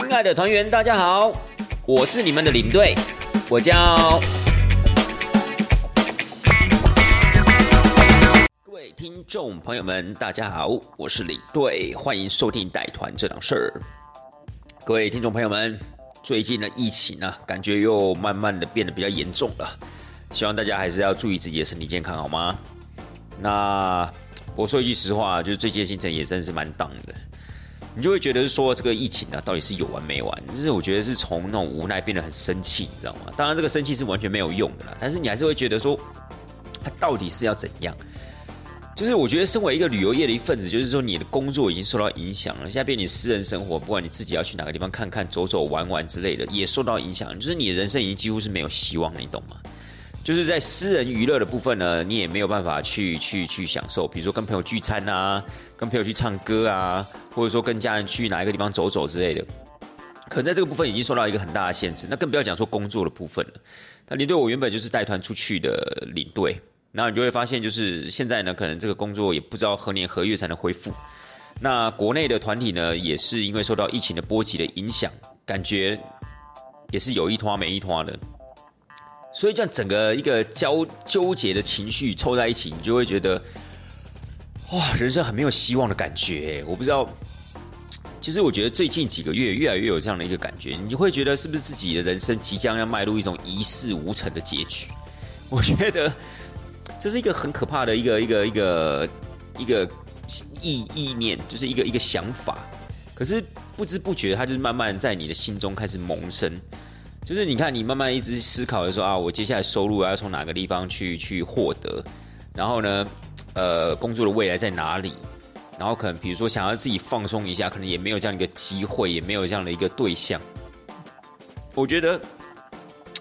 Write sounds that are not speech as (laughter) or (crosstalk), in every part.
亲爱的团员，大家好，我是你们的领队，我叫。各位听众朋友们，大家好，我是领队，欢迎收听带团这档事儿。各位听众朋友们，最近的疫情呢，感觉又慢慢的变得比较严重了，希望大家还是要注意自己的身体健康，好吗？那我说一句实话，就是最近的行程也真是蛮荡的。你就会觉得说这个疫情呢，到底是有完没完？就是我觉得是从那种无奈变得很生气，你知道吗？当然这个生气是完全没有用的啦，但是你还是会觉得说，它到底是要怎样？就是我觉得身为一个旅游业的一份子，就是说你的工作已经受到影响了，现在变你私人生活，不管你自己要去哪个地方看看、走走、玩玩之类的，也受到影响。就是你的人生已经几乎是没有希望，你懂吗？就是在私人娱乐的部分呢，你也没有办法去去去享受，比如说跟朋友聚餐啊，跟朋友去唱歌啊，或者说跟家人去哪一个地方走走之类的，可能在这个部分已经受到一个很大的限制。那更不要讲说工作的部分了。那领队我原本就是带团出去的领队，然后你就会发现，就是现在呢，可能这个工作也不知道何年何月才能恢复。那国内的团体呢，也是因为受到疫情的波及的影响，感觉也是有一拖没一拖的。所以这样整个一个交纠结的情绪凑在一起，你就会觉得，哇，人生很没有希望的感觉。我不知道，其实我觉得最近几个月越来越有这样的一个感觉，你会觉得是不是自己的人生即将要迈入一种一事无成的结局？我觉得这是一个很可怕的一个一个一个一个意意念，就是一个一个想法。可是不知不觉，它就是慢慢在你的心中开始萌生。就是你看，你慢慢一直思考的时候啊，我接下来收入要从哪个地方去去获得？然后呢，呃，工作的未来在哪里？然后可能比如说想要自己放松一下，可能也没有这样一个机会，也没有这样的一个对象。我觉得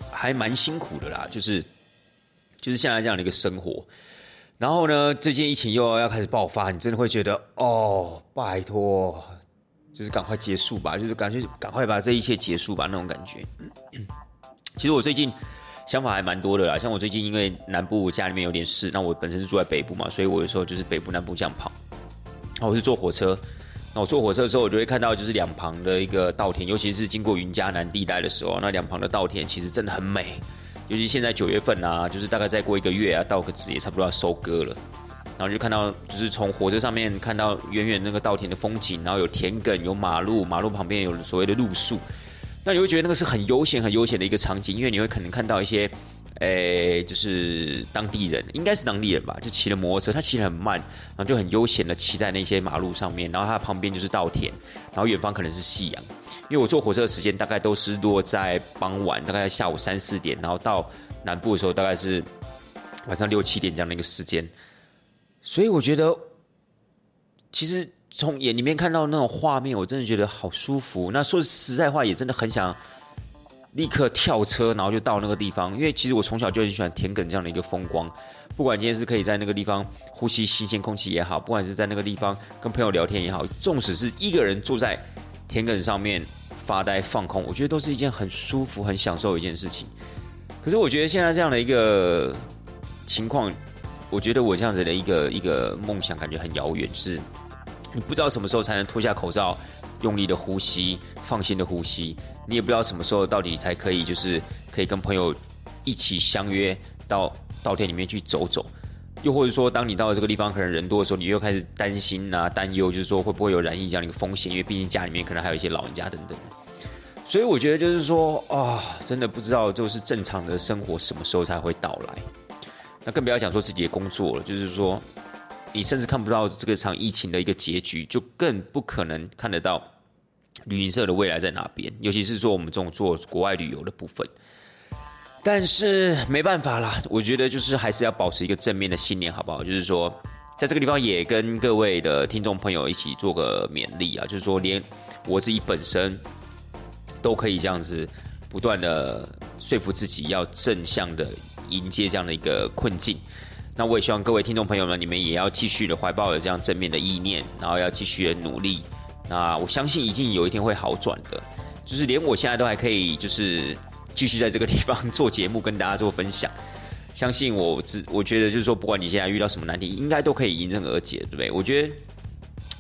还蛮辛苦的啦，就是就是现在这样的一个生活。然后呢，最近疫情又要开始爆发，你真的会觉得哦，拜托。就是赶快结束吧，就是感觉赶快把这一切结束吧那种感觉。(clears throat) 其实我最近想法还蛮多的啦，像我最近因为南部家里面有点事，那我本身是住在北部嘛，所以我有时候就是北部南部这样跑。那我是坐火车，那我坐火车的时候，我就会看到就是两旁的一个稻田，尤其是经过云嘉南地带的时候，那两旁的稻田其实真的很美。尤其现在九月份啊，就是大概再过一个月啊，稻子也差不多要收割了。然后就看到，就是从火车上面看到远远那个稻田的风景，然后有田埂，有马路，马路旁边有所谓的路树，那你会觉得那个是很悠闲、很悠闲的一个场景，因为你会可能看到一些，诶，就是当地人，应该是当地人吧，就骑了摩托车，他骑得很慢，然后就很悠闲的骑在那些马路上面，然后他旁边就是稻田，然后远方可能是夕阳，因为我坐火车的时间大概都是落在傍晚，大概下午三四点，然后到南部的时候大概是晚上六七点这样的一个时间。所以我觉得，其实从眼里面看到那种画面，我真的觉得好舒服。那说实在话，也真的很想立刻跳车，然后就到那个地方。因为其实我从小就很喜欢田埂这样的一个风光，不管今天是可以在那个地方呼吸新鲜空气也好，不管是在那个地方跟朋友聊天也好，纵使是一个人坐在田埂上面发呆放空，我觉得都是一件很舒服、很享受的一件事情。可是我觉得现在这样的一个情况。我觉得我这样子的一个一个梦想感觉很遥远，是你不知道什么时候才能脱下口罩，用力的呼吸，放心的呼吸。你也不知道什么时候到底才可以，就是可以跟朋友一起相约到稻田里面去走走。又或者说，当你到了这个地方，可能人多的时候，你又开始担心啊、担忧，就是说会不会有染疫这样的一个风险？因为毕竟家里面可能还有一些老人家等等。所以我觉得就是说啊，真的不知道，就是正常的生活什么时候才会到来。那更不要讲说自己的工作了，就是说，你甚至看不到这个场疫情的一个结局，就更不可能看得到旅行社的未来在哪边。尤其是说我们这种做国外旅游的部分，但是没办法啦，我觉得就是还是要保持一个正面的信念，好不好？就是说，在这个地方也跟各位的听众朋友一起做个勉励啊，就是说，连我自己本身都可以这样子不断的说服自己要正向的。迎接这样的一个困境，那我也希望各位听众朋友们，你们也要继续的怀抱着这样正面的意念，然后要继续的努力。那我相信一定有一天会好转的，就是连我现在都还可以，就是继续在这个地方做节目，跟大家做分享。相信我，只我觉得就是说，不管你现在遇到什么难题，应该都可以迎刃而解，对不对？我觉得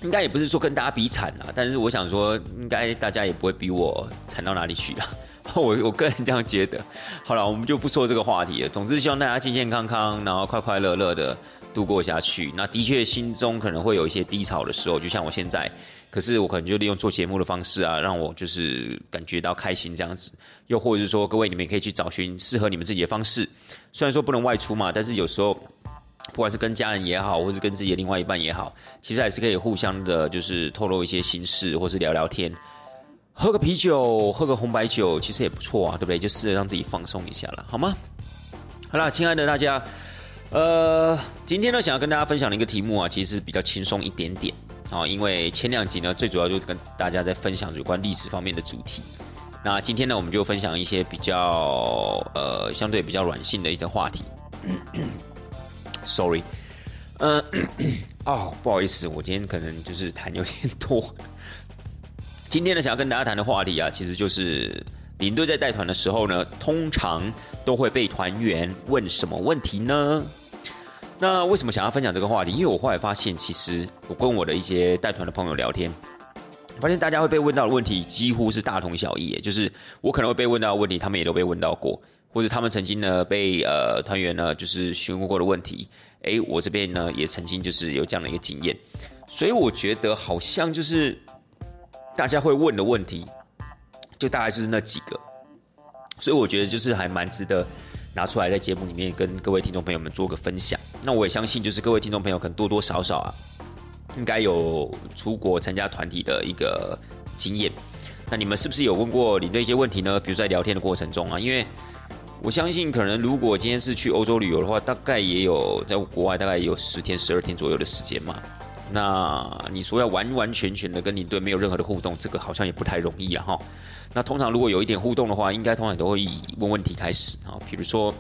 应该也不是说跟大家比惨啊，但是我想说，应该大家也不会比我惨到哪里去啊。(laughs) 我我个人这样觉得。好了，我们就不说这个话题了。总之，希望大家健健康康，然后快快乐乐的度过下去。那的确，心中可能会有一些低潮的时候，就像我现在。可是我可能就利用做节目的方式啊，让我就是感觉到开心这样子。又或者是说，各位你们也可以去找寻适合你们自己的方式。虽然说不能外出嘛，但是有时候不管是跟家人也好，或是跟自己的另外一半也好，其实还是可以互相的，就是透露一些心事，或是聊聊天。喝个啤酒，喝个红白酒，其实也不错啊，对不对？就试着让自己放松一下了，好吗？好啦，亲爱的大家，呃，今天呢，想要跟大家分享的一个题目啊，其实比较轻松一点点啊，因为前两集呢，最主要就跟大家在分享有关历史方面的主题。那今天呢，我们就分享一些比较呃相对比较软性的一些话题。(coughs) Sorry，嗯，(coughs) 哦，不好意思，我今天可能就是痰有点多。今天呢，想要跟大家谈的话题啊，其实就是领队在带团的时候呢，通常都会被团员问什么问题呢？那为什么想要分享这个话题？因为我后来发现，其实我跟我的一些带团的朋友聊天，发现大家会被问到的问题几乎是大同小异，就是我可能会被问到的问题，他们也都被问到过，或者他们曾经呢被呃团员呢就是询问过的问题，诶，我这边呢也曾经就是有这样的一个经验，所以我觉得好像就是。大家会问的问题，就大概就是那几个，所以我觉得就是还蛮值得拿出来在节目里面跟各位听众朋友们做个分享。那我也相信，就是各位听众朋友可能多多少少啊，应该有出国参加团体的一个经验。那你们是不是有问过领队一些问题呢？比如在聊天的过程中啊，因为我相信，可能如果今天是去欧洲旅游的话，大概也有在国外大概有十天、十二天左右的时间嘛。那你说要完完全全的跟领队没有任何的互动，这个好像也不太容易啊哈。那通常如果有一点互动的话，应该通常都会以问问题开始啊，比如说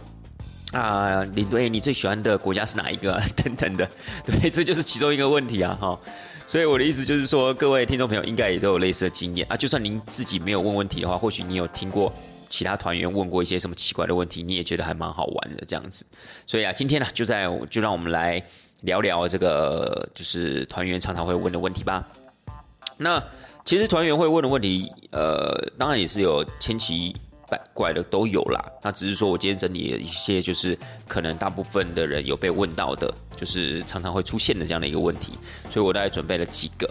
啊，领队你最喜欢的国家是哪一个等等的，(laughs) 对，这就是其中一个问题啊哈。所以我的意思就是说，各位听众朋友应该也都有类似的经验啊。就算您自己没有问问题的话，或许你有听过其他团员问过一些什么奇怪的问题，你也觉得还蛮好玩的这样子。所以啊，今天呢，就在就让我们来。聊聊这个就是团员常常会问的问题吧。那其实团员会问的问题，呃，当然也是有千奇百怪的都有啦。那只是说我今天整理了一些，就是可能大部分的人有被问到的，就是常常会出现的这样的一个问题。所以我大概准备了几个。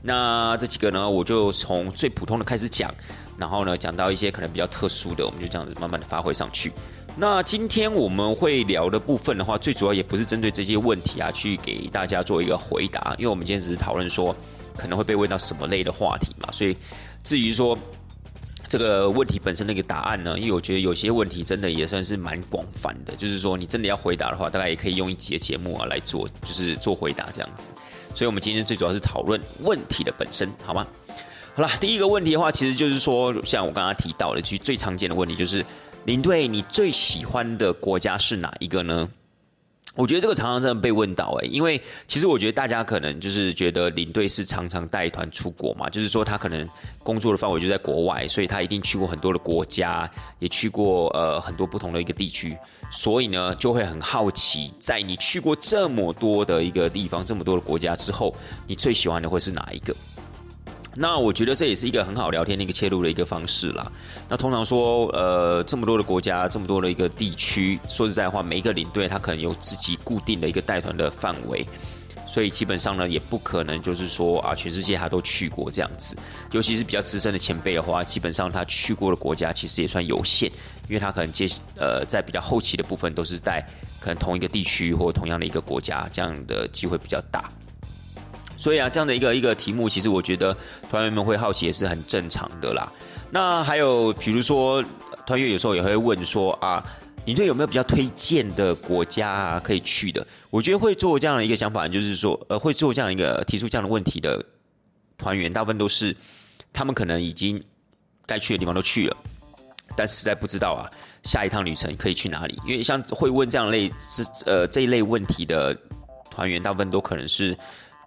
那这几个呢，我就从最普通的开始讲，然后呢讲到一些可能比较特殊的，我们就这样子慢慢的发挥上去。那今天我们会聊的部分的话，最主要也不是针对这些问题啊，去给大家做一个回答，因为我们今天只是讨论说可能会被问到什么类的话题嘛，所以至于说这个问题本身的一个答案呢，因为我觉得有些问题真的也算是蛮广泛的，就是说你真的要回答的话，大概也可以用一节节目啊来做，就是做回答这样子。所以我们今天最主要是讨论问题的本身，好吗？好了，第一个问题的话，其实就是说，像我刚刚提到的，其实最常见的问题就是。领队，你最喜欢的国家是哪一个呢？我觉得这个常常真的被问到，哎，因为其实我觉得大家可能就是觉得领队是常常带团出国嘛，就是说他可能工作的范围就在国外，所以他一定去过很多的国家，也去过呃很多不同的一个地区，所以呢就会很好奇，在你去过这么多的一个地方，这么多的国家之后，你最喜欢的会是哪一个？那我觉得这也是一个很好聊天的一个切入的一个方式啦。那通常说，呃，这么多的国家，这么多的一个地区，说实在话，每一个领队他可能有自己固定的一个带团的范围，所以基本上呢，也不可能就是说啊，全世界他都去过这样子。尤其是比较资深的前辈的话，基本上他去过的国家其实也算有限，因为他可能接呃在比较后期的部分都是在可能同一个地区或同样的一个国家，这样的机会比较大。所以啊，这样的一个一个题目，其实我觉得团员们会好奇也是很正常的啦。那还有比如说，团员有时候也会问说啊，你对有没有比较推荐的国家啊可以去的？我觉得会做这样的一个想法，就是说，呃，会做这样一个提出这样的问题的团员，大部分都是他们可能已经该去的地方都去了，但实在不知道啊下一趟旅程可以去哪里。因为像会问这样类是呃这一类问题的团员，大部分都可能是。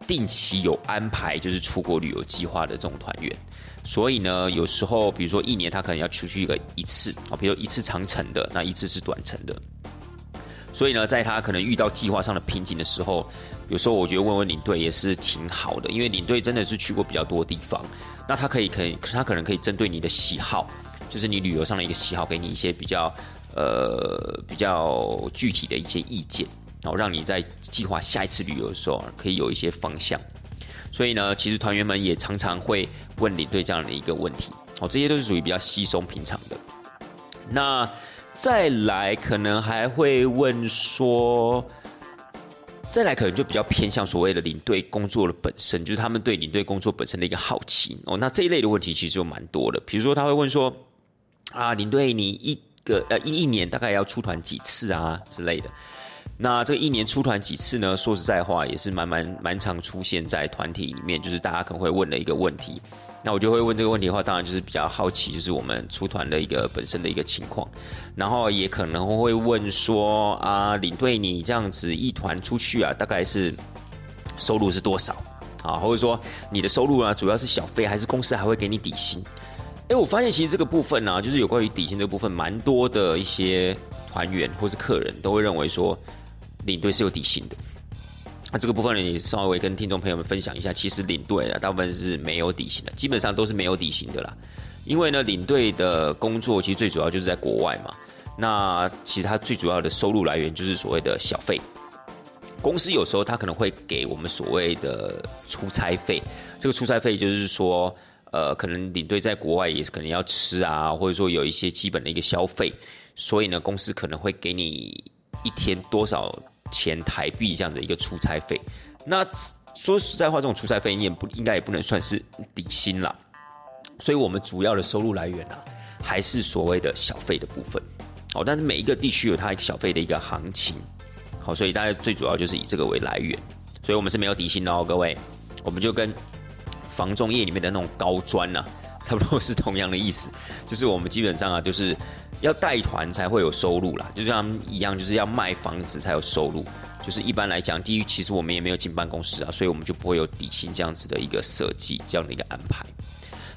定期有安排就是出国旅游计划的这种团员，所以呢，有时候比如说一年他可能要出去一个一次啊，比如一次长程的，那一次是短程的。所以呢，在他可能遇到计划上的瓶颈的时候，有时候我觉得问问领队也是挺好的，因为领队真的是去过比较多地方，那他可以可以他可能可以针对你的喜好，就是你旅游上的一个喜好，给你一些比较呃比较具体的一些意见，然后让你在计划下一次旅游的时候可以有一些方向。所以呢，其实团员们也常常会问领队这样的一个问题，哦，这些都是属于比较稀松平常的。那再来可能还会问说，再来可能就比较偏向所谓的领队工作的本身，就是他们对领队工作本身的一个好奇哦。那这一类的问题其实就蛮多的，比如说他会问说，啊，领队你一个呃一一年大概要出团几次啊之类的。那这一年出团几次呢？说实在话，也是蛮蛮蛮常出现在团体里面，就是大家可能会问的一个问题。那我就会问这个问题的话，当然就是比较好奇，就是我们出团的一个本身的一个情况。然后也可能会问说啊，领队你这样子一团出去啊，大概是收入是多少啊？或者说你的收入啊，主要是小费，还是公司还会给你底薪？哎，我发现其实这个部分呢，就是有关于底薪这部分，蛮多的一些团员或是客人都会认为说。领队是有底薪的，那这个部分呢，也稍微跟听众朋友们分享一下。其实领队啊，大部分是没有底薪的，基本上都是没有底薪的啦。因为呢，领队的工作其实最主要就是在国外嘛。那其他最主要的收入来源就是所谓的小费。公司有时候他可能会给我们所谓的出差费。这个出差费就是说，呃，可能领队在国外也是可能要吃啊，或者说有一些基本的一个消费，所以呢，公司可能会给你一天多少。钱台币这样的一个出差费，那说实在话，这种出差费你也不应该也不能算是底薪啦。所以我们主要的收入来源啊，还是所谓的小费的部分。哦，但是每一个地区有它一个小费的一个行情。好，所以大家最主要就是以这个为来源。所以我们是没有底薪的哦，各位，我们就跟房仲业里面的那种高专呐，差不多是同样的意思，就是我们基本上啊，就是。要带团才会有收入啦，就像一样，就是要卖房子才有收入。就是一般来讲，第一，其实我们也没有进办公室啊，所以我们就不会有底薪这样子的一个设计，这样的一个安排。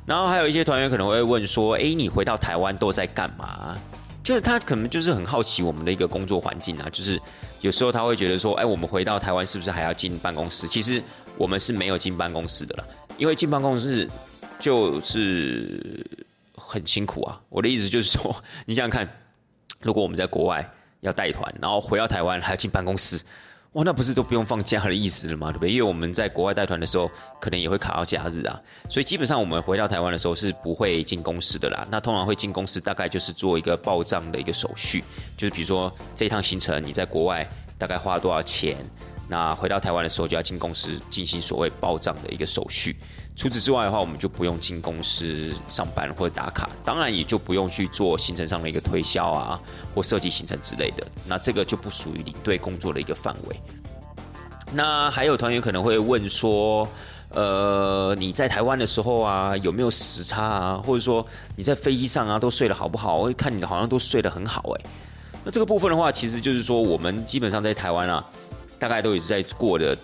然后还有一些团员可能会问说：“哎，你回到台湾都在干嘛？”就是他可能就是很好奇我们的一个工作环境啊。就是有时候他会觉得说：“哎，我们回到台湾是不是还要进办公室？”其实我们是没有进办公室的啦，因为进办公室就是。很辛苦啊！我的意思就是说，(laughs) 你想想看，如果我们在国外要带团，然后回到台湾还要进办公室，哇，那不是都不用放假的意思了吗？对不对？因为我们在国外带团的时候，可能也会卡到假日啊，所以基本上我们回到台湾的时候是不会进公司的啦。那通常会进公司，大概就是做一个报账的一个手续，就是比如说这趟行程你在国外大概花了多少钱，那回到台湾的时候就要进公司进行所谓报账的一个手续。除此之外的话，我们就不用进公司上班或者打卡，当然也就不用去做行程上的一个推销啊，或设计行程之类的。那这个就不属于领队工作的一个范围。那还有团员可能会问说，呃，你在台湾的时候啊，有没有时差啊？或者说你在飞机上啊，都睡得好不好？我看你好像都睡得很好哎。那这个部分的话，其实就是说，我们基本上在台湾啊，大概都也是在过的。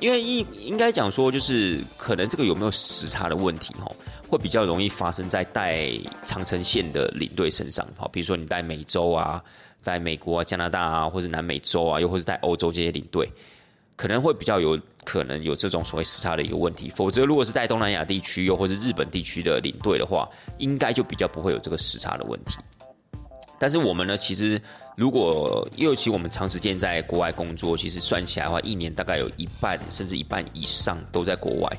因为应应该讲说，就是可能这个有没有时差的问题哈，会比较容易发生在带长城线的领队身上。好，比如说你带美洲啊，在美国啊、加拿大啊，或者南美洲啊，又或是带欧洲这些领队，可能会比较有可能有这种所谓时差的一个问题。否则，如果是带东南亚地区又或是日本地区的领队的话，应该就比较不会有这个时差的问题。但是我们呢，其实。如果尤其我们长时间在国外工作，其实算起来的话，一年大概有一半甚至一半以上都在国外，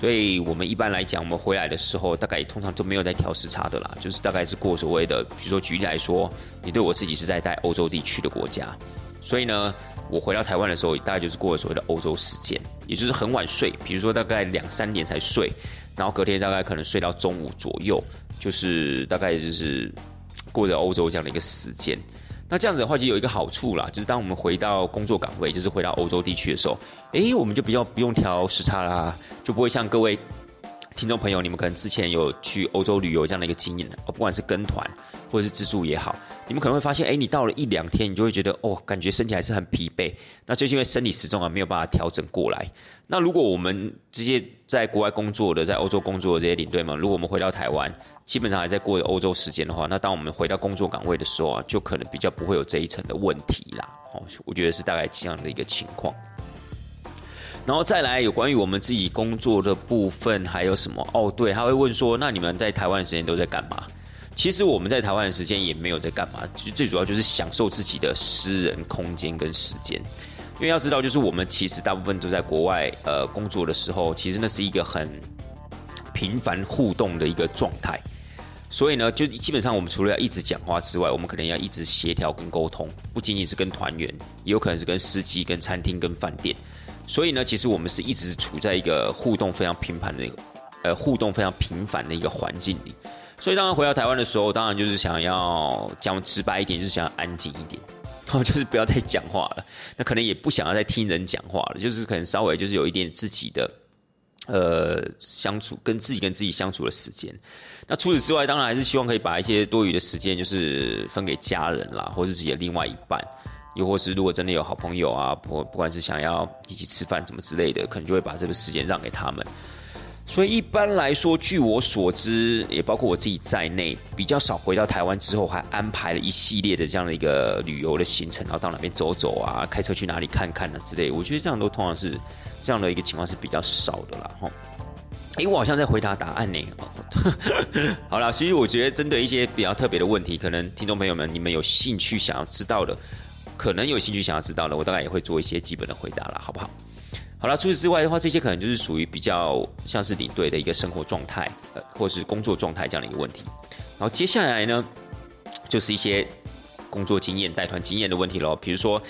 所以我们一般来讲，我们回来的时候，大概通常都没有在调时差的啦，就是大概是过所谓的，比如说举例来说，你对我自己是在带欧洲地区的国家，所以呢，我回到台湾的时候，大概就是过了所谓的欧洲时间，也就是很晚睡，比如说大概两三点才睡，然后隔天大概可能睡到中午左右，就是大概就是过着欧洲这样的一个时间。那这样子的话，就有一个好处啦，就是当我们回到工作岗位，就是回到欧洲地区的时候，诶，我们就比较不用调时差啦，就不会像各位听众朋友，你们可能之前有去欧洲旅游这样的一个经验，不管是跟团或者是自助也好，你们可能会发现，哎，你到了一两天，你就会觉得，哦，感觉身体还是很疲惫。那就是因为生理时钟啊没有办法调整过来。那如果我们这些在国外工作的，在欧洲工作的这些领队们，如果我们回到台湾，基本上还在过欧洲时间的话，那当我们回到工作岗位的时候啊，就可能比较不会有这一层的问题啦。哦，我觉得是大概这样的一个情况。然后再来有关于我们自己工作的部分，还有什么？哦，对，他会问说，那你们在台湾的时间都在干嘛？其实我们在台湾的时间也没有在干嘛，其实最主要就是享受自己的私人空间跟时间。因为要知道，就是我们其实大部分都在国外呃工作的时候，其实那是一个很频繁互动的一个状态。所以呢，就基本上我们除了要一直讲话之外，我们可能要一直协调跟沟通，不仅仅是跟团员，也有可能是跟司机、跟餐厅、跟饭店。所以呢，其实我们是一直处在一个互动非常频繁的一个，呃，互动非常频繁的一个环境里。所以当然回到台湾的时候，当然就是想要讲直白一点，就是想要安静一点，然 (laughs) 后就是不要再讲话了。那可能也不想要再听人讲话了，就是可能稍微就是有一点自己的，呃，相处跟自己跟自己相处的时间。那除此之外，当然还是希望可以把一些多余的时间，就是分给家人啦，或是自己的另外一半。又或是如果真的有好朋友啊，不不管是想要一起吃饭什么之类的，可能就会把这个时间让给他们。所以一般来说，据我所知，也包括我自己在内，比较少回到台湾之后还安排了一系列的这样的一个旅游的行程，然后到哪边走走啊，开车去哪里看看啊之类。我觉得这样都通常是这样的一个情况是比较少的啦。哈，哎，我好像在回答答案呢。(laughs) 好了，其实我觉得针对一些比较特别的问题，可能听众朋友们你们有兴趣想要知道的。可能有兴趣想要知道的，我大概也会做一些基本的回答了，好不好？好了，除此之外的话，这些可能就是属于比较像是领队的一个生活状态，呃，或是工作状态这样的一个问题。然后接下来呢，就是一些工作经验、带团经验的问题喽。比如说，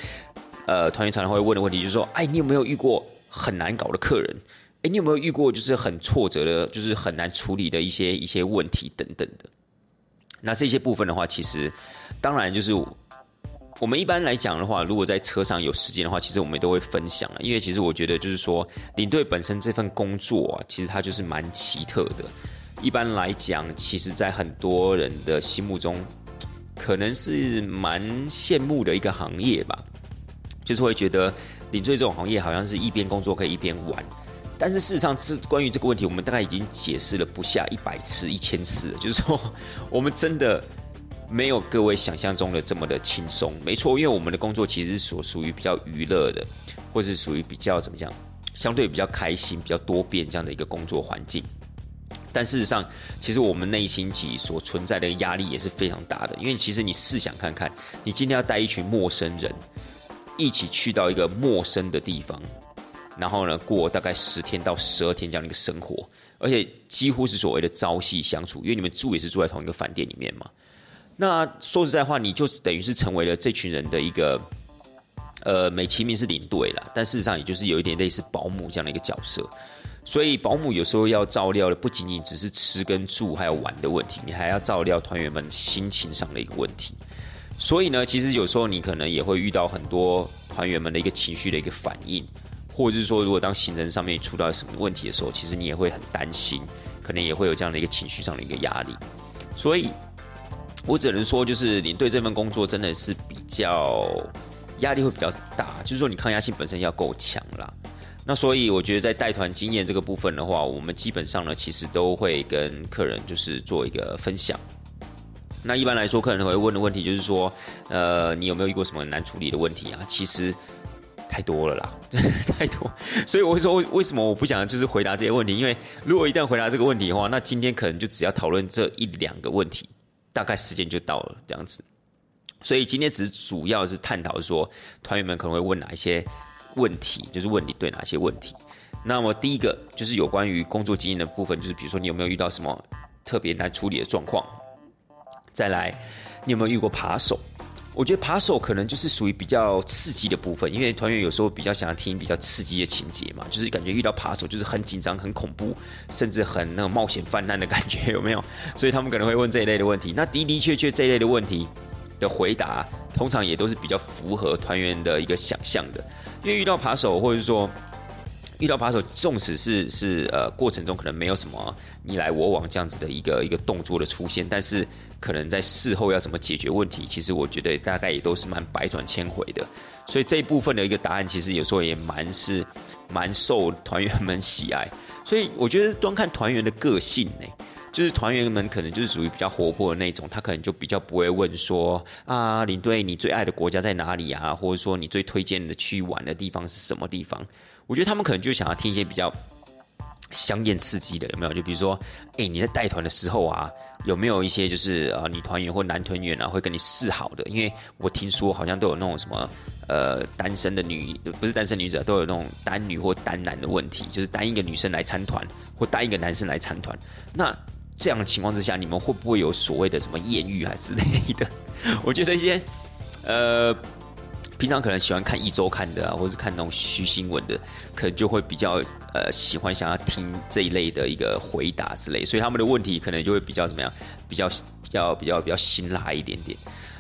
呃，团员常常会问的问题就是说，哎，你有没有遇过很难搞的客人？哎，你有没有遇过就是很挫折的，就是很难处理的一些一些问题等等的？那这些部分的话，其实当然就是。我们一般来讲的话，如果在车上有时间的话，其实我们都会分享啊。因为其实我觉得，就是说领队本身这份工作啊，其实它就是蛮奇特的。一般来讲，其实在很多人的心目中，可能是蛮羡慕的一个行业吧。就是会觉得领队这种行业，好像是一边工作可以一边玩。但是事实上，是关于这个问题，我们大概已经解释了不下一百次、一千次。就是说，我们真的。没有各位想象中的这么的轻松，没错，因为我们的工作其实所属于比较娱乐的，或是属于比较怎么讲，相对比较开心、比较多变这样的一个工作环境。但事实上，其实我们内心其所存在的压力也是非常大的，因为其实你试想看看，你今天要带一群陌生人一起去到一个陌生的地方，然后呢过大概十天到十二天这样的一个生活，而且几乎是所谓的朝夕相处，因为你们住也是住在同一个饭店里面嘛。那说实在话，你就等于是成为了这群人的一个，呃，美其名是领队了，但事实上也就是有一点类似保姆这样的一个角色。所以保姆有时候要照料的不仅仅只是吃跟住还有玩的问题，你还要照料团员们心情上的一个问题。所以呢，其实有时候你可能也会遇到很多团员们的一个情绪的一个反应，或者是说，如果当行程上面出到什么问题的时候，其实你也会很担心，可能也会有这样的一个情绪上的一个压力。所以。我只能说，就是你对这份工作真的是比较压力会比较大，就是说你抗压性本身要够强啦。那所以我觉得在带团经验这个部分的话，我们基本上呢，其实都会跟客人就是做一个分享。那一般来说，客人会问的问题就是说，呃，你有没有遇过什么难处理的问题啊？其实太多了啦，真 (laughs) 的太多。所以我会说，为什么我不想就是回答这些问题？因为如果一旦回答这个问题的话，那今天可能就只要讨论这一两个问题。大概时间就到了这样子，所以今天只主要是探讨说团员们可能会问哪一些问题，就是问你对哪些问题。那么第一个就是有关于工作经验的部分，就是比如说你有没有遇到什么特别难处理的状况？再来，你有没有遇过扒手？我觉得扒手可能就是属于比较刺激的部分，因为团员有时候比较想要听比较刺激的情节嘛，就是感觉遇到扒手就是很紧张、很恐怖，甚至很那种冒险泛滥的感觉，有没有？所以他们可能会问这一类的问题。那的的确确这一类的问题的回答，通常也都是比较符合团员的一个想象的，因为遇到扒手或者说遇到扒手，纵使是是呃过程中可能没有什么你来我往这样子的一个一个动作的出现，但是可能在事后要怎么解决问题，其实我觉得大概也都是蛮百转千回的。所以这一部分的一个答案，其实有时候也蛮是蛮受团员们喜爱。所以我觉得端看团员的个性呢。就是团员们可能就是属于比较活泼的那种，他可能就比较不会问说啊，领队你最爱的国家在哪里啊，或者说你最推荐的去玩的地方是什么地方？我觉得他们可能就想要听一些比较香艳刺激的，有没有？就比如说，哎，你在带团的时候啊，有没有一些就是啊女团员或男团员啊会跟你示好的？因为我听说好像都有那种什么呃单身的女不是单身女子都有那种单女或单男的问题，就是单一个女生来参团或单一个男生来参团，那。这样的情况之下，你们会不会有所谓的什么艳遇啊之类的？(laughs) 我觉得一些呃，平常可能喜欢看一周看的啊，或是看那种虚新闻的，可能就会比较呃喜欢想要听这一类的一个回答之类，所以他们的问题可能就会比较怎么样，比较比较比较比较辛辣一点点。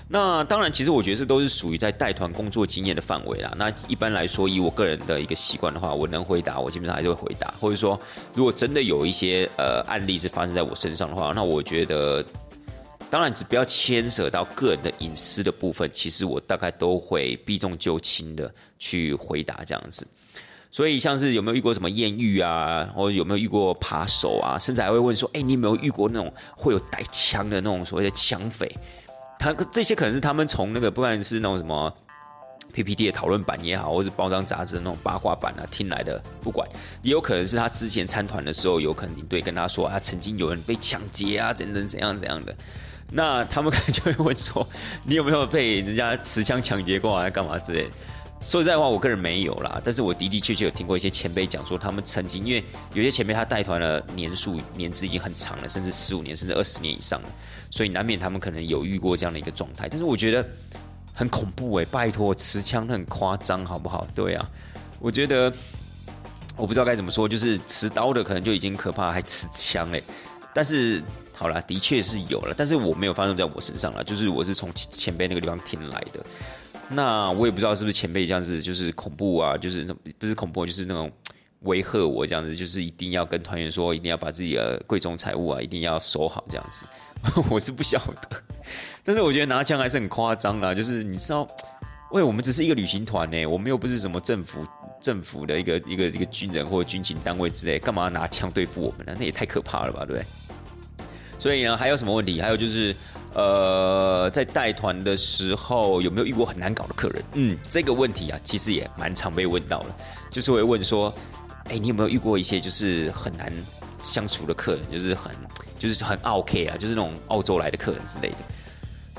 那当然，其实我觉得这都是属于在带团工作经验的范围啦。那一般来说，以我个人的一个习惯的话，我能回答，我基本上还是会回答。或者说，如果真的有一些呃案例是发生在我身上的话，那我觉得，当然只不要牵涉到个人的隐私的部分，其实我大概都会避重就轻的去回答这样子。所以，像是有没有遇过什么艳遇啊，或者有没有遇过扒手啊，甚至还会问说，哎，你有没有遇过那种会有带枪的那种所谓的枪匪？他这些可能是他们从那个不管是那种什么 PPT 的讨论版也好，或是包装杂志的那种八卦版啊听来的，不管也有可能是他之前参团的时候，有可能领队跟他说他曾经有人被抢劫啊，等等怎样怎样的，那他们可能就会问说你有没有被人家持枪抢劫过啊，干嘛之类。说实在话，我个人没有啦，但是我的的确确有听过一些前辈讲说，他们曾经因为有些前辈他带团的年数年资已经很长了，甚至十五年甚至二十年以上了，所以难免他们可能有遇过这样的一个状态。但是我觉得很恐怖哎，拜托持枪很夸张好不好？对啊，我觉得我不知道该怎么说，就是持刀的可能就已经可怕，还持枪哎。但是好了，的确是有了，但是我没有发生在我身上了，就是我是从前辈那个地方听来的。那我也不知道是不是前辈这样子，就是恐怖啊，就是那不是恐怖，就是那种威吓我这样子，就是一定要跟团员说，一定要把自己的贵重财物啊，一定要收好这样子。(laughs) 我是不晓得，但是我觉得拿枪还是很夸张啦，就是你知道，喂，我们只是一个旅行团呢，我们又不是什么政府政府的一个一个一个军人或者军警单位之类，干嘛拿枪对付我们呢？那也太可怕了吧，对不对？所以呢，还有什么问题？还有就是。呃，在带团的时候有没有遇过很难搞的客人？嗯，这个问题啊，其实也蛮常被问到了，就是会问说，哎，你有没有遇过一些就是很难相处的客人，就是很就是很 OK 啊，就是那种澳洲来的客人之类的。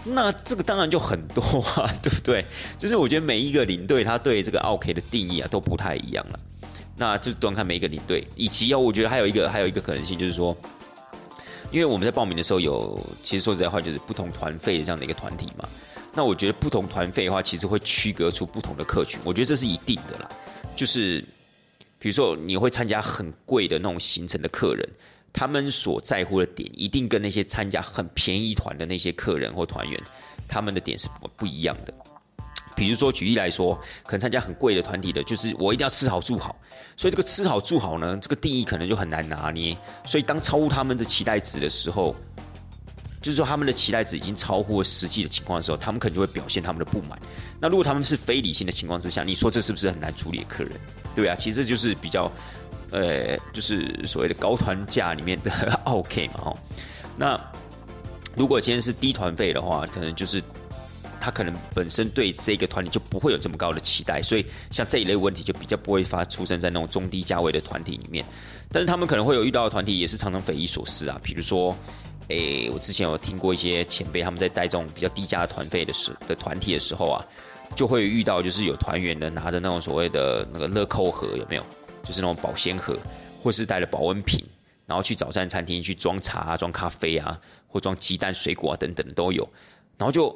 那这个当然就很多啊，(laughs) 对不对？就是我觉得每一个领队他对这个 OK 的定义啊都不太一样了。那就端看每一个领队，以及哦，我觉得还有一个还有一个可能性就是说。因为我们在报名的时候有，其实说实在话，就是不同团费这样的一个团体嘛。那我觉得不同团费的话，其实会区隔出不同的客群，我觉得这是一定的啦。就是比如说你会参加很贵的那种行程的客人，他们所在乎的点一定跟那些参加很便宜团的那些客人或团员，他们的点是不不一样的。比如说，举例来说，可能参加很贵的团体的，就是我一定要吃好住好，所以这个吃好住好呢，这个定义可能就很难拿捏。所以当超乎他们的期待值的时候，就是说他们的期待值已经超乎实际的情况的时候，他们可能就会表现他们的不满。那如果他们是非理性的情况之下，你说这是不是很难处理的客人？对啊，其实就是比较，呃，就是所谓的高团价里面的 (laughs) OK 嘛，哦。那如果今天是低团费的话，可能就是。他可能本身对这个团体就不会有这么高的期待，所以像这一类问题就比较不会发出生在那种中低价位的团体里面。但是他们可能会有遇到的团体也是常常匪夷所思啊，比如说，诶，我之前有听过一些前辈他们在带这种比较低价的团费的时的团体的时候啊，就会遇到就是有团员的拿着那种所谓的那个乐扣盒有没有？就是那种保鲜盒，或是带了保温瓶，然后去早餐餐厅去装茶啊、装咖啡啊，或装鸡蛋、水果啊等等的都有，然后就。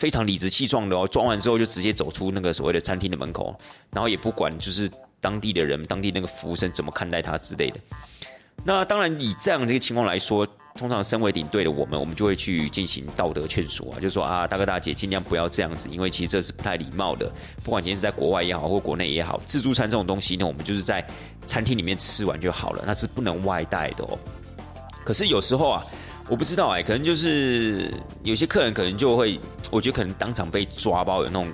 非常理直气壮的哦，装完之后就直接走出那个所谓的餐厅的门口，然后也不管就是当地的人、当地那个服务生怎么看待他之类的。那当然以这样这个情况来说，通常身为领队的我们，我们就会去进行道德劝说啊，就说啊，大哥大姐尽量不要这样子，因为其实这是不太礼貌的。不管今天是在国外也好，或国内也好，自助餐这种东西呢，我们就是在餐厅里面吃完就好了，那是不能外带的哦。可是有时候啊，我不知道哎，可能就是有些客人可能就会，我觉得可能当场被抓包，有那种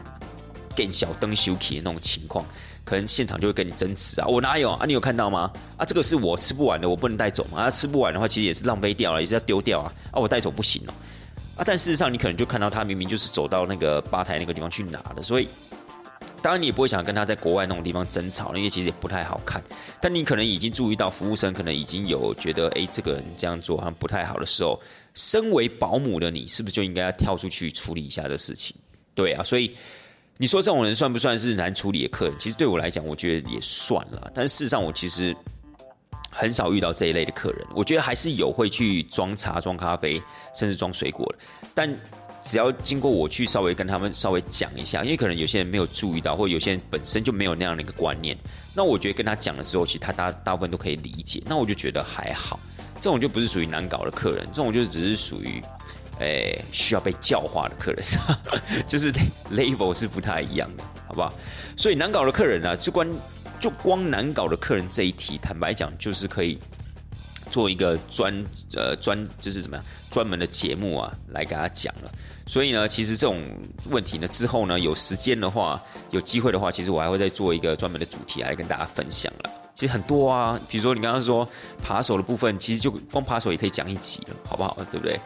更小灯修起的那种情况。可能现场就会跟你争执啊，我哪有啊？你有看到吗？啊，这个是我吃不完的，我不能带走嘛。啊，吃不完的话，其实也是浪费掉了，也是要丢掉啊。啊，我带走不行哦。啊，但事实上你可能就看到他明明就是走到那个吧台那个地方去拿的，所以当然你也不会想跟他在国外那种地方争吵，因为其实也不太好看。但你可能已经注意到服务生可能已经有觉得，哎，这个人这样做好像不太好的时候，身为保姆的你是不是就应该要跳出去处理一下这事情？对啊，所以。你说这种人算不算是难处理的客人？其实对我来讲，我觉得也算了。但事实上，我其实很少遇到这一类的客人。我觉得还是有会去装茶、装咖啡，甚至装水果的。但只要经过我去稍微跟他们稍微讲一下，因为可能有些人没有注意到，或有些人本身就没有那样的一个观念。那我觉得跟他讲了之后，其实他大大部分都可以理解。那我就觉得还好，这种就不是属于难搞的客人，这种就只是属于。诶，需要被教化的客人，就是 level 是不太一样的，好不好？所以难搞的客人呢，就光就光难搞的客人这一题，坦白讲，就是可以做一个专呃专，就是怎么样专门的节目啊，来给他讲了。所以呢，其实这种问题呢，之后呢，有时间的话，有机会的话，其实我还会再做一个专门的主题来跟大家分享了。其实很多啊，比如说你刚刚说扒手的部分，其实就光扒手也可以讲一集了，好不好？对不对？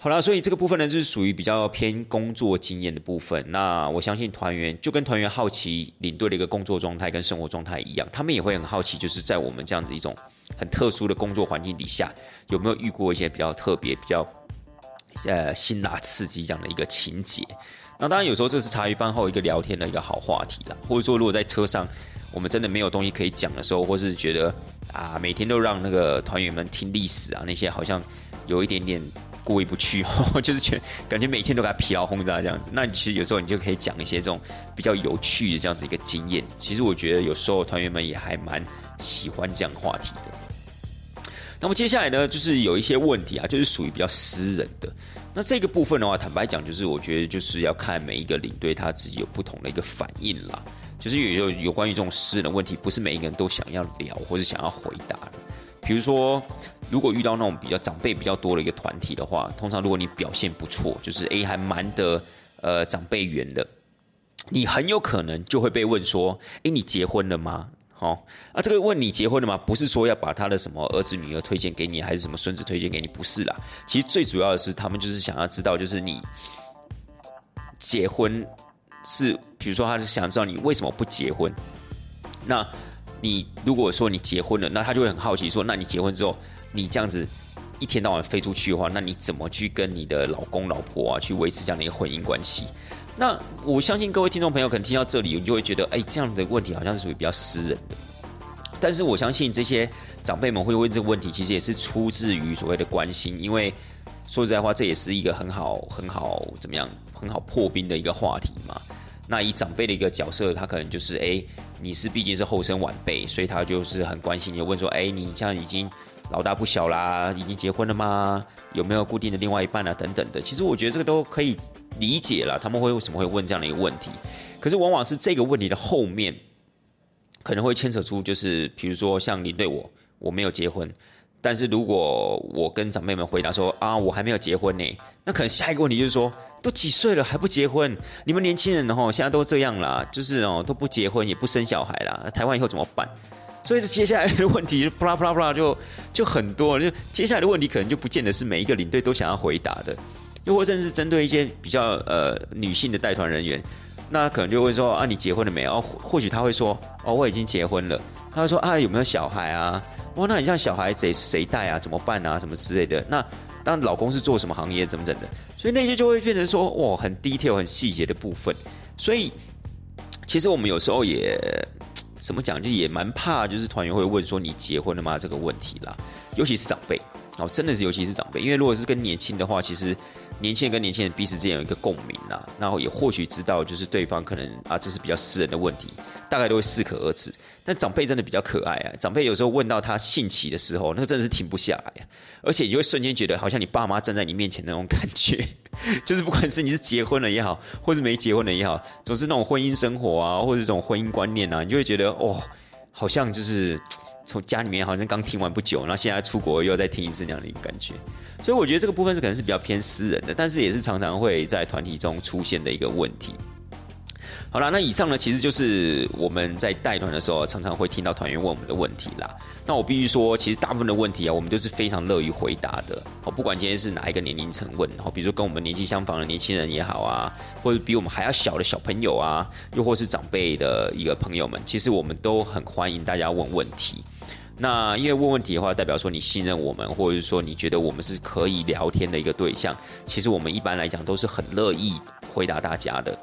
好了，所以这个部分呢，就是属于比较偏工作经验的部分。那我相信团员就跟团员好奇领队的一个工作状态跟生活状态一样，他们也会很好奇，就是在我们这样子一种很特殊的工作环境底下，有没有遇过一些比较特别、比较呃辛辣刺激这样的一个情节？那当然有时候这是茶余饭后一个聊天的一个好话题啦，或者说如果在车上我们真的没有东西可以讲的时候，或是觉得啊每天都让那个团员们听历史啊那些好像有一点点。过意不去，(laughs) 就是觉感觉每天都给他疲劳轰炸这样子。那你其实有时候你就可以讲一些这种比较有趣的这样子一个经验。其实我觉得有时候团员们也还蛮喜欢这样话题的。那么接下来呢，就是有一些问题啊，就是属于比较私人的。那这个部分的话，坦白讲，就是我觉得就是要看每一个领队他自己有不同的一个反应啦。就是有有有关于这种私人的问题，不是每一个人都想要聊或者想要回答的。比如说，如果遇到那种比较长辈比较多的一个团体的话，通常如果你表现不错，就是诶还蛮得呃长辈缘的，你很有可能就会被问说，诶你结婚了吗？哦，啊这个问你结婚了吗？不是说要把他的什么儿子女儿推荐给你，还是什么孙子推荐给你？不是啦，其实最主要的是他们就是想要知道，就是你结婚是，比如说他是想知道你为什么不结婚，那。你如果说你结婚了，那他就会很好奇说，那你结婚之后，你这样子一天到晚飞出去的话，那你怎么去跟你的老公老婆啊去维持这样的一个婚姻关系？那我相信各位听众朋友可能听到这里，你就会觉得，哎，这样的问题好像是属于比较私人的。但是我相信这些长辈们会问这个问题，其实也是出自于所谓的关心，因为说实在话，这也是一个很好很好怎么样很好破冰的一个话题嘛。那以长辈的一个角色，他可能就是哎，你是毕竟是后生晚辈，所以他就是很关心你，问说哎，你这样已经老大不小啦，已经结婚了吗？有没有固定的另外一半啊？等等的。其实我觉得这个都可以理解了，他们会为什么会问这样的一个问题？可是往往是这个问题的后面可能会牵扯出，就是比如说像你对我，我没有结婚。但是如果我跟长辈们回答说啊，我还没有结婚呢，那可能下一个问题就是说，都几岁了还不结婚？你们年轻人哦，现在都这样啦，就是哦都不结婚也不生小孩啦，台湾以后怎么办？所以接下来的问题，啪啦啪啦啪啦就就很多，就接下来的问题可能就不见得是每一个领队都想要回答的，又或者是针对一些比较呃女性的带团人员，那可能就会说啊，你结婚了没有？或许他会说哦，我已经结婚了。他会说啊，有没有小孩啊？哇，那你像小孩谁谁带啊？怎么办啊？什么之类的？那当老公是做什么行业？怎么怎的？所以那些就会变成说，哇，很 detail、很细节的部分。所以其实我们有时候也怎么讲，就也蛮怕，就是团员会问说你结婚了吗？这个问题啦，尤其是长辈，哦，真的是尤其是长辈，因为如果是跟年轻的话，其实年轻人跟年轻人彼此之间有一个共鸣啊，然后也或许知道就是对方可能啊这是比较私人的问题，大概都会适可而止。但长辈真的比较可爱啊，长辈有时候问到他兴起的时候，那个真的是停不下来，而且你会瞬间觉得好像你爸妈站在你面前那种感觉，(laughs) 就是不管是你是结婚了也好，或是没结婚了也好，总是那种婚姻生活啊，或者这种婚姻观念啊，你就会觉得哦，好像就是。从家里面好像刚听完不久，然后现在出国又要再听一次那样的一个感觉，所以我觉得这个部分是可能是比较偏私人的，但是也是常常会在团体中出现的一个问题。好了，那以上呢，其实就是我们在带团的时候，常常会听到团员问我们的问题啦。那我必须说，其实大部分的问题啊，我们都是非常乐于回答的。哦，不管今天是哪一个年龄层问，哦比如说跟我们年纪相仿的年轻人也好啊，或者比我们还要小的小朋友啊，又或是长辈的一个朋友们，其实我们都很欢迎大家问问题。那因为问问题的话，代表说你信任我们，或者是说你觉得我们是可以聊天的一个对象。其实我们一般来讲都是很乐意回答大家的。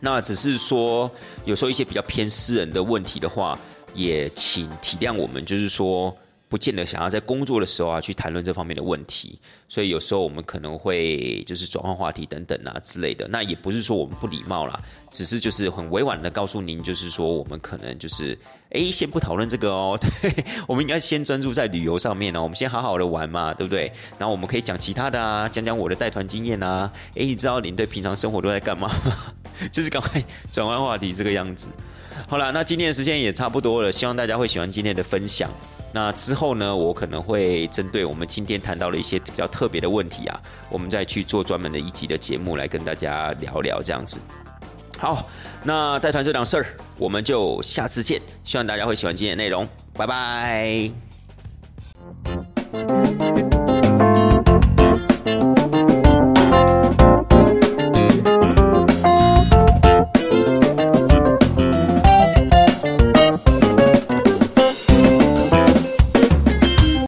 那只是说，有时候一些比较偏私人的问题的话，也请体谅我们，就是说。不见得想要在工作的时候啊去谈论这方面的问题，所以有时候我们可能会就是转换话题等等啊之类的。那也不是说我们不礼貌啦，只是就是很委婉的告诉您，就是说我们可能就是哎先不讨论这个哦，(laughs) 对，我们应该先专注在旅游上面呢，我们先好好的玩嘛，对不对？然后我们可以讲其他的啊，讲讲我的带团经验啊。哎，你知道领队平常生活都在干嘛吗？(laughs) 就是赶快转换话题这个样子。好了，那今天的时间也差不多了，希望大家会喜欢今天的分享。那之后呢，我可能会针对我们今天谈到了一些比较特别的问题啊，我们再去做专门的一集的节目来跟大家聊聊这样子。好，那带团这档事儿，我们就下次见，希望大家会喜欢今天的内容，拜拜。